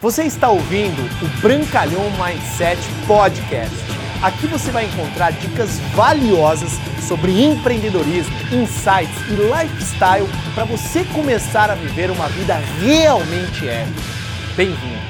Você está ouvindo o Brancalhão Mindset Podcast. Aqui você vai encontrar dicas valiosas sobre empreendedorismo, insights e lifestyle para você começar a viver uma vida realmente épica. Bem-vindo!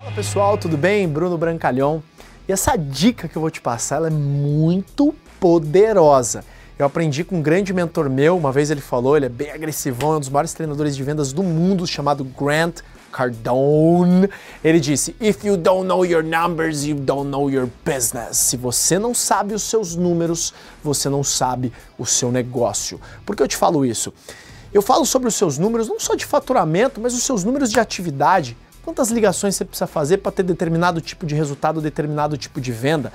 Fala pessoal, tudo bem? Bruno Brancalhão. E essa dica que eu vou te passar é muito poderosa. Eu aprendi com um grande mentor meu, uma vez ele falou, ele é bem agressivão, é um dos maiores treinadores de vendas do mundo, chamado Grant Cardone, ele disse: If you don't know your numbers, you don't know your business. Se você não sabe os seus números, você não sabe o seu negócio. Por que eu te falo isso? Eu falo sobre os seus números não só de faturamento, mas os seus números de atividade. Quantas ligações você precisa fazer para ter determinado tipo de resultado, determinado tipo de venda?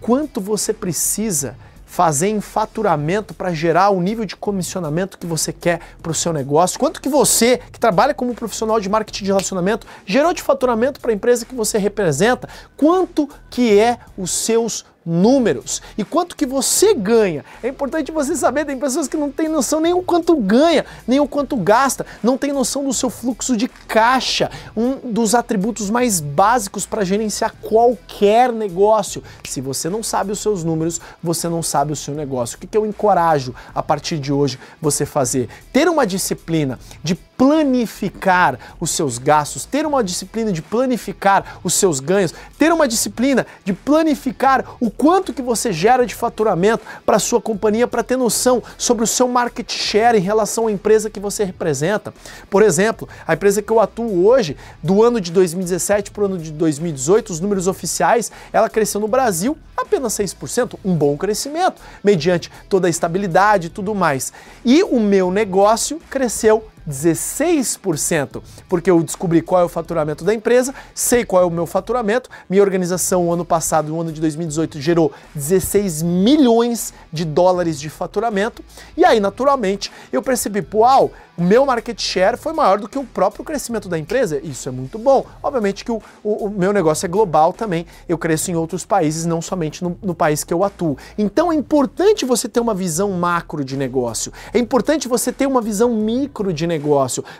Quanto você precisa fazer em faturamento para gerar o nível de comissionamento que você quer para o seu negócio? Quanto que você, que trabalha como profissional de marketing de relacionamento, gerou de faturamento para a empresa que você representa? Quanto que é os seus números e quanto que você ganha. É importante você saber, tem pessoas que não têm noção nem o quanto ganha, nem o quanto gasta, não tem noção do seu fluxo de caixa, um dos atributos mais básicos para gerenciar qualquer negócio. Se você não sabe os seus números, você não sabe o seu negócio. O que, que eu encorajo a partir de hoje você fazer? Ter uma disciplina de planificar os seus gastos, ter uma disciplina de planificar os seus ganhos, ter uma disciplina de planificar o quanto que você gera de faturamento para sua companhia para ter noção sobre o seu market share em relação à empresa que você representa. Por exemplo, a empresa que eu atuo hoje, do ano de 2017 para o ano de 2018, os números oficiais, ela cresceu no Brasil apenas 6%, um bom crescimento, mediante toda a estabilidade e tudo mais. E o meu negócio cresceu 16%, porque eu descobri qual é o faturamento da empresa, sei qual é o meu faturamento. Minha organização, o ano passado, no ano de 2018, gerou 16 milhões de dólares de faturamento. E aí, naturalmente, eu percebi, uau, o meu market share foi maior do que o próprio crescimento da empresa. Isso é muito bom. Obviamente que o, o, o meu negócio é global também. Eu cresço em outros países, não somente no, no país que eu atuo. Então é importante você ter uma visão macro de negócio. É importante você ter uma visão micro de negócio.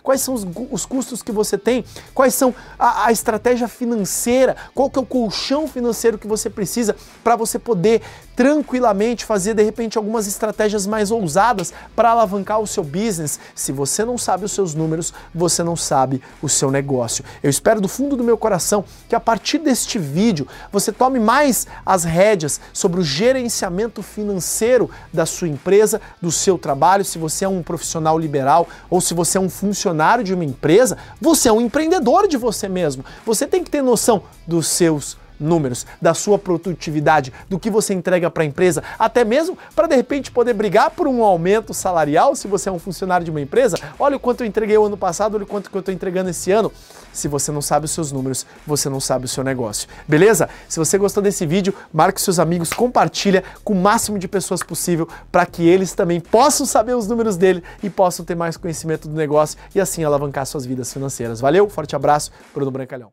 Quais são os, os custos que você tem? Quais são a, a estratégia financeira? Qual que é o colchão financeiro que você precisa para você poder tranquilamente fazer de repente algumas estratégias mais ousadas para alavancar o seu business. Se você não sabe os seus números, você não sabe o seu negócio. Eu espero do fundo do meu coração que a partir deste vídeo você tome mais as rédeas sobre o gerenciamento financeiro da sua empresa, do seu trabalho. Se você é um profissional liberal ou se você é um funcionário de uma empresa, você é um empreendedor de você mesmo. Você tem que ter noção dos seus números, da sua produtividade, do que você entrega para a empresa, até mesmo para de repente poder brigar por um aumento salarial se você é um funcionário de uma empresa. Olha o quanto eu entreguei o ano passado, olha o quanto que eu estou entregando esse ano. Se você não sabe os seus números, você não sabe o seu negócio. Beleza? Se você gostou desse vídeo, marque seus amigos, compartilha com o máximo de pessoas possível para que eles também possam saber os números dele e possam ter mais conhecimento do negócio e assim alavancar suas vidas financeiras. Valeu, forte abraço, Bruno Brancalhão.